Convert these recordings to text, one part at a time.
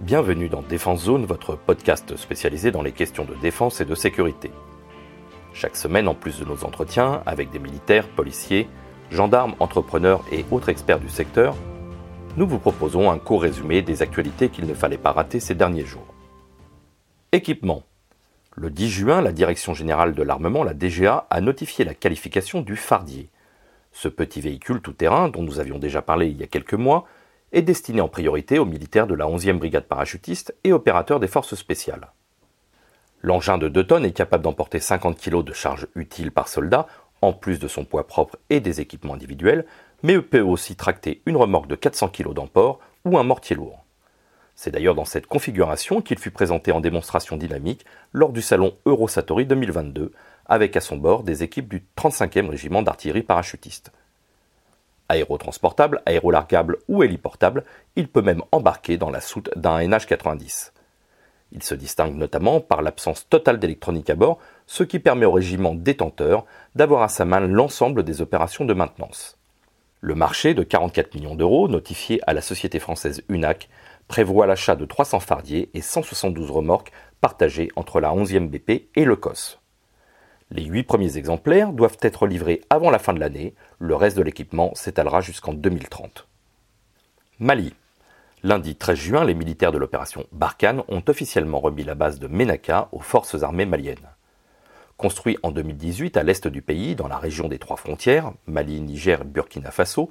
Bienvenue dans Défense Zone, votre podcast spécialisé dans les questions de défense et de sécurité. Chaque semaine, en plus de nos entretiens avec des militaires, policiers, gendarmes, entrepreneurs et autres experts du secteur, nous vous proposons un court résumé des actualités qu'il ne fallait pas rater ces derniers jours. Équipement. Le 10 juin, la Direction générale de l'armement, la DGA, a notifié la qualification du Fardier. Ce petit véhicule tout-terrain, dont nous avions déjà parlé il y a quelques mois, est destiné en priorité aux militaires de la 11e brigade parachutiste et opérateurs des forces spéciales. L'engin de 2 tonnes est capable d'emporter 50 kg de charge utile par soldat, en plus de son poids propre et des équipements individuels, mais peut aussi tracter une remorque de 400 kg d'emport ou un mortier lourd. C'est d'ailleurs dans cette configuration qu'il fut présenté en démonstration dynamique lors du salon Eurosatori 2022, avec à son bord des équipes du 35e régiment d'artillerie parachutiste. Aérotransportable, aérolargable ou héliportable, il peut même embarquer dans la soute d'un NH-90. Il se distingue notamment par l'absence totale d'électronique à bord, ce qui permet au régiment détenteur d'avoir à sa main l'ensemble des opérations de maintenance. Le marché de 44 millions d'euros, notifié à la société française UNAC, prévoit l'achat de 300 fardiers et 172 remorques partagées entre la 11e BP et le COS. Les huit premiers exemplaires doivent être livrés avant la fin de l'année, le reste de l'équipement s'étalera jusqu'en 2030. Mali. Lundi 13 juin, les militaires de l'opération Barkhane ont officiellement remis la base de Menaka aux forces armées maliennes. Construit en 2018 à l'est du pays, dans la région des trois frontières, Mali, Niger, Burkina Faso,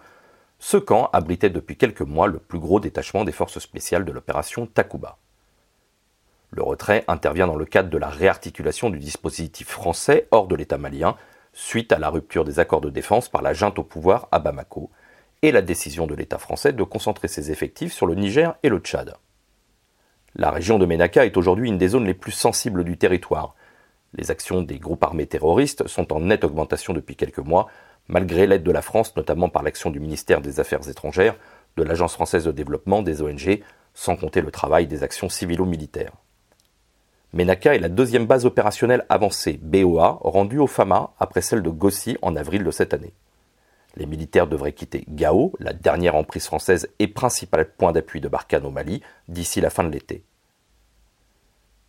ce camp abritait depuis quelques mois le plus gros détachement des forces spéciales de l'opération Takuba. Le retrait intervient dans le cadre de la réarticulation du dispositif français hors de l'État malien, suite à la rupture des accords de défense par la junte au pouvoir à Bamako, et la décision de l'État français de concentrer ses effectifs sur le Niger et le Tchad. La région de Ménaka est aujourd'hui une des zones les plus sensibles du territoire. Les actions des groupes armés terroristes sont en nette augmentation depuis quelques mois, malgré l'aide de la France, notamment par l'action du ministère des Affaires étrangères, de l'Agence française de développement, des ONG, sans compter le travail des actions civilo-militaires. Menaka est la deuxième base opérationnelle avancée BOA rendue au FAMA après celle de Gossi en avril de cette année. Les militaires devraient quitter Gao, la dernière emprise française et principal point d'appui de Barkhane au Mali, d'ici la fin de l'été.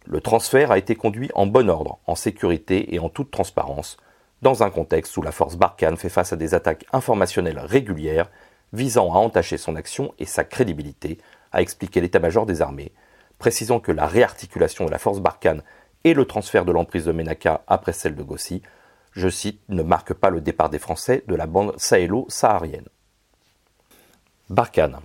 Le transfert a été conduit en bon ordre, en sécurité et en toute transparence, dans un contexte où la force Barkhane fait face à des attaques informationnelles régulières visant à entacher son action et sa crédibilité, a expliqué l'état-major des armées, précisant que la réarticulation de la force Barkhane et le transfert de l'emprise de Menaka après celle de Gossi, je cite, ne marquent pas le départ des Français de la bande sahélo-saharienne. Barkhane.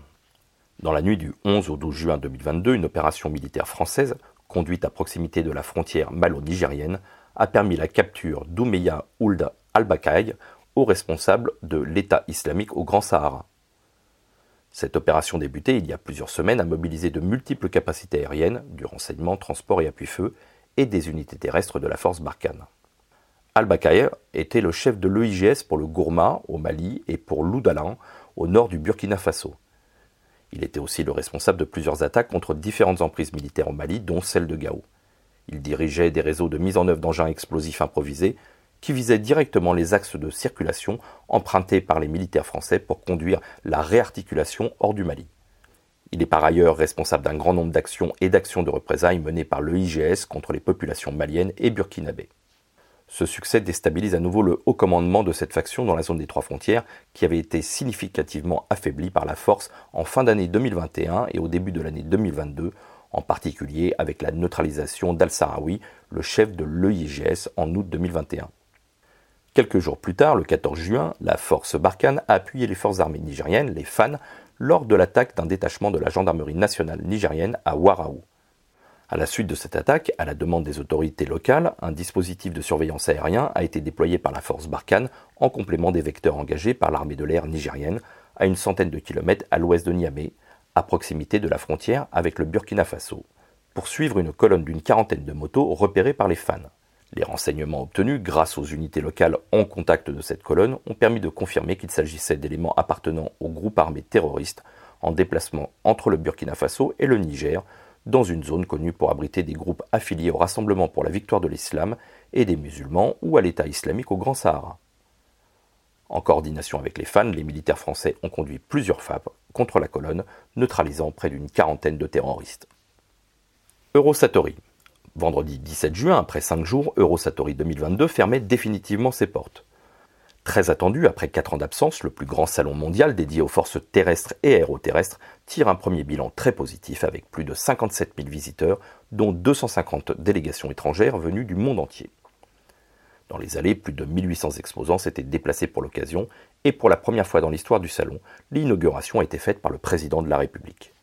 Dans la nuit du 11 au 12 juin 2022, une opération militaire française, conduite à proximité de la frontière malo-nigérienne, a permis la capture d'Oumeya Ould al-Bakaï, haut responsable de l'État islamique au Grand Sahara. Cette opération débutée il y a plusieurs semaines a mobilisé de multiples capacités aériennes, du renseignement, transport et appui-feu, et des unités terrestres de la force Barkhane. Al-Bakaïr était le chef de l'EIGS pour le Gourma au Mali et pour l'Oudalan au nord du Burkina Faso. Il était aussi le responsable de plusieurs attaques contre différentes emprises militaires au Mali, dont celle de Gao. Il dirigeait des réseaux de mise en œuvre d'engins explosifs improvisés qui visait directement les axes de circulation empruntés par les militaires français pour conduire la réarticulation hors du Mali. Il est par ailleurs responsable d'un grand nombre d'actions et d'actions de représailles menées par le IGS contre les populations maliennes et burkinabées. Ce succès déstabilise à nouveau le haut commandement de cette faction dans la zone des trois frontières, qui avait été significativement affaibli par la force en fin d'année 2021 et au début de l'année 2022, en particulier avec la neutralisation d'Al-Sarawi, le chef de l'EIGS, en août 2021. Quelques jours plus tard, le 14 juin, la force Barkhane a appuyé les forces armées nigériennes, les FAN, lors de l'attaque d'un détachement de la gendarmerie nationale nigérienne à Waraou. À la suite de cette attaque, à la demande des autorités locales, un dispositif de surveillance aérien a été déployé par la force Barkhane en complément des vecteurs engagés par l'armée de l'air nigérienne à une centaine de kilomètres à l'ouest de Niamey, à proximité de la frontière avec le Burkina Faso, pour suivre une colonne d'une quarantaine de motos repérées par les fans. Les renseignements obtenus grâce aux unités locales en contact de cette colonne ont permis de confirmer qu'il s'agissait d'éléments appartenant au groupe armé terroriste en déplacement entre le Burkina Faso et le Niger, dans une zone connue pour abriter des groupes affiliés au Rassemblement pour la victoire de l'islam et des musulmans ou à l'État islamique au Grand Sahara. En coordination avec les fans, les militaires français ont conduit plusieurs FAP contre la colonne, neutralisant près d'une quarantaine de terroristes. Eurosatori. Vendredi 17 juin, après 5 jours, Eurosatori 2022 fermait définitivement ses portes. Très attendu, après 4 ans d'absence, le plus grand salon mondial dédié aux forces terrestres et aéroterrestres tire un premier bilan très positif avec plus de 57 000 visiteurs, dont 250 délégations étrangères venues du monde entier. Dans les allées, plus de 1800 exposants s'étaient déplacés pour l'occasion et pour la première fois dans l'histoire du salon, l'inauguration a été faite par le président de la République.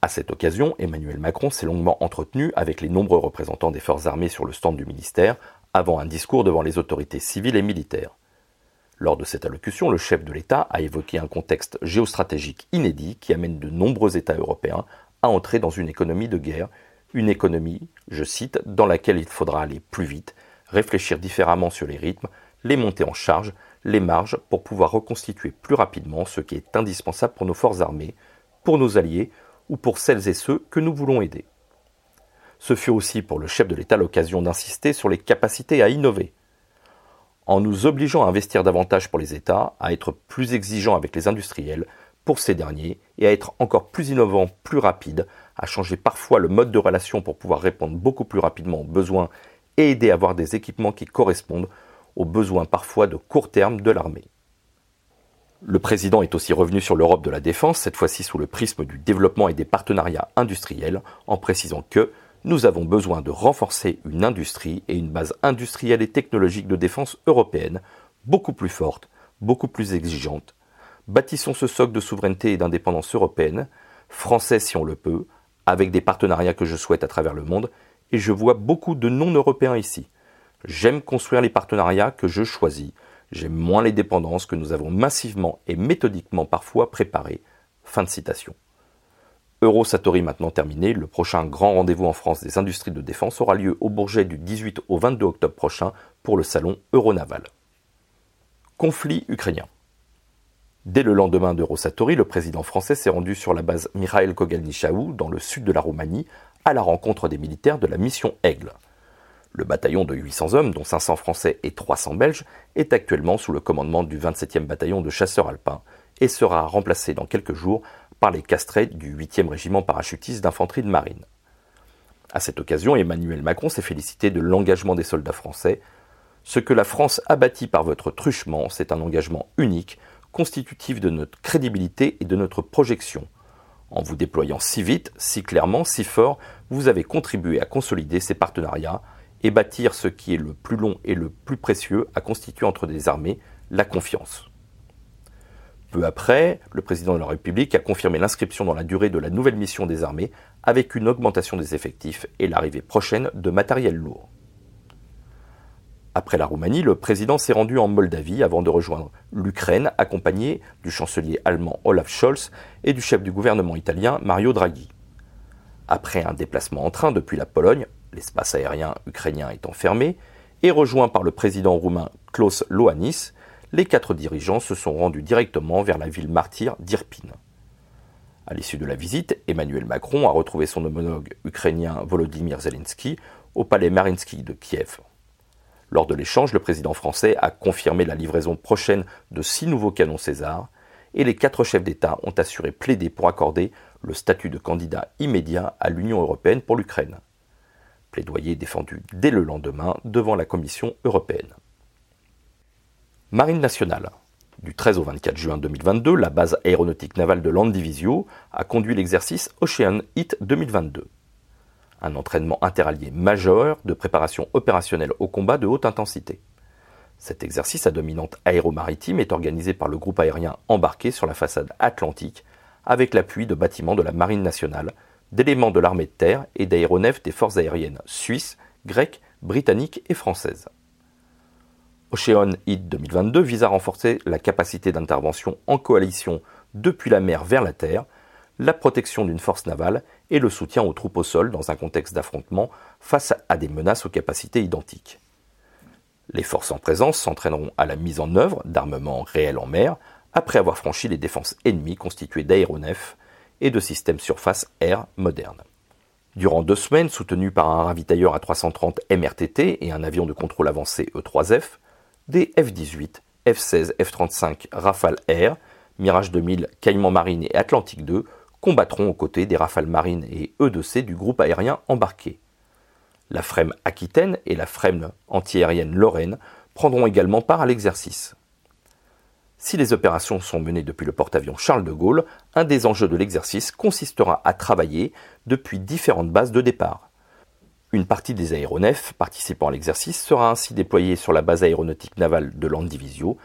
À cette occasion, Emmanuel Macron s'est longuement entretenu avec les nombreux représentants des forces armées sur le stand du ministère, avant un discours devant les autorités civiles et militaires. Lors de cette allocution, le chef de l'État a évoqué un contexte géostratégique inédit qui amène de nombreux États européens à entrer dans une économie de guerre, une économie, je cite, dans laquelle il faudra aller plus vite, réfléchir différemment sur les rythmes, les montées en charge, les marges pour pouvoir reconstituer plus rapidement ce qui est indispensable pour nos forces armées, pour nos alliés, ou pour celles et ceux que nous voulons aider. Ce fut aussi pour le chef de l'État l'occasion d'insister sur les capacités à innover. En nous obligeant à investir davantage pour les États, à être plus exigeants avec les industriels, pour ces derniers, et à être encore plus innovants, plus rapides, à changer parfois le mode de relation pour pouvoir répondre beaucoup plus rapidement aux besoins et aider à avoir des équipements qui correspondent aux besoins parfois de court terme de l'armée. Le président est aussi revenu sur l'Europe de la défense, cette fois-ci sous le prisme du développement et des partenariats industriels, en précisant que nous avons besoin de renforcer une industrie et une base industrielle et technologique de défense européenne beaucoup plus forte, beaucoup plus exigeante. Bâtissons ce socle de souveraineté et d'indépendance européenne, français si on le peut, avec des partenariats que je souhaite à travers le monde, et je vois beaucoup de non-européens ici. J'aime construire les partenariats que je choisis, J'aime moins les dépendances que nous avons massivement et méthodiquement parfois préparées. Fin de citation. Eurosatori maintenant terminé, le prochain grand rendez-vous en France des industries de défense aura lieu au Bourget du 18 au 22 octobre prochain pour le salon Euronaval. Conflit ukrainien. Dès le lendemain d'Eurosatori, le président français s'est rendu sur la base Mikhail Kogalnichaou, dans le sud de la Roumanie, à la rencontre des militaires de la mission Aigle. Le bataillon de 800 hommes, dont 500 Français et 300 Belges, est actuellement sous le commandement du 27e bataillon de chasseurs alpins et sera remplacé dans quelques jours par les castrés du 8e régiment parachutiste d'infanterie de marine. À cette occasion, Emmanuel Macron s'est félicité de l'engagement des soldats français. Ce que la France a bâti par votre truchement, c'est un engagement unique, constitutif de notre crédibilité et de notre projection. En vous déployant si vite, si clairement, si fort, vous avez contribué à consolider ces partenariats, et bâtir ce qui est le plus long et le plus précieux à constituer entre des armées, la confiance. Peu après, le président de la République a confirmé l'inscription dans la durée de la nouvelle mission des armées avec une augmentation des effectifs et l'arrivée prochaine de matériel lourd. Après la Roumanie, le président s'est rendu en Moldavie avant de rejoindre l'Ukraine accompagné du chancelier allemand Olaf Scholz et du chef du gouvernement italien Mario Draghi. Après un déplacement en train depuis la Pologne, l'espace aérien ukrainien étant fermé, et rejoint par le président roumain Klaus Loanis, les quatre dirigeants se sont rendus directement vers la ville martyre d'Irpin. À l'issue de la visite, Emmanuel Macron a retrouvé son homologue ukrainien Volodymyr Zelensky au palais Marinsky de Kiev. Lors de l'échange, le président français a confirmé la livraison prochaine de six nouveaux canons César, et les quatre chefs d'État ont assuré plaider pour accorder le statut de candidat immédiat à l'Union européenne pour l'Ukraine plaidoyer défendu dès le lendemain devant la Commission européenne. Marine nationale. Du 13 au 24 juin 2022, la base aéronautique navale de Landivisio a conduit l'exercice Ocean Hit 2022. Un entraînement interallié majeur de préparation opérationnelle au combat de haute intensité. Cet exercice à dominante aéromaritime est organisé par le groupe aérien embarqué sur la façade atlantique avec l'appui de bâtiments de la Marine nationale d'éléments de l'armée de terre et d'aéronefs des forces aériennes suisses, grecques, britanniques et françaises. Ocean Hit 2022 vise à renforcer la capacité d'intervention en coalition depuis la mer vers la terre, la protection d'une force navale et le soutien aux troupes au sol dans un contexte d'affrontement face à des menaces aux capacités identiques. Les forces en présence s'entraîneront à la mise en œuvre d'armements réels en mer après avoir franchi les défenses ennemies constituées d'aéronefs, et de systèmes surface-air modernes. Durant deux semaines, soutenus par un ravitailleur à 330 MRTT et un avion de contrôle avancé E-3F, des F-18, F-16, F-35 Rafale Air, Mirage 2000, Caïman Marine et Atlantique 2 combattront aux côtés des rafales marines et E2C du groupe aérien embarqué. La FREM Aquitaine et la FREM antiaérienne Lorraine prendront également part à l'exercice. Si les opérations sont menées depuis le porte-avions Charles de Gaulle, un des enjeux de l'exercice consistera à travailler depuis différentes bases de départ. Une partie des aéronefs participant à l'exercice sera ainsi déployée sur la base aéronautique navale de Landivisio,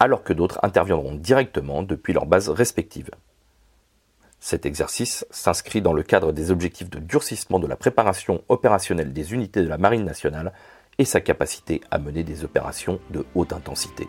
alors que d'autres interviendront directement depuis leurs bases respectives. Cet exercice s'inscrit dans le cadre des objectifs de durcissement de la préparation opérationnelle des unités de la Marine nationale et sa capacité à mener des opérations de haute intensité.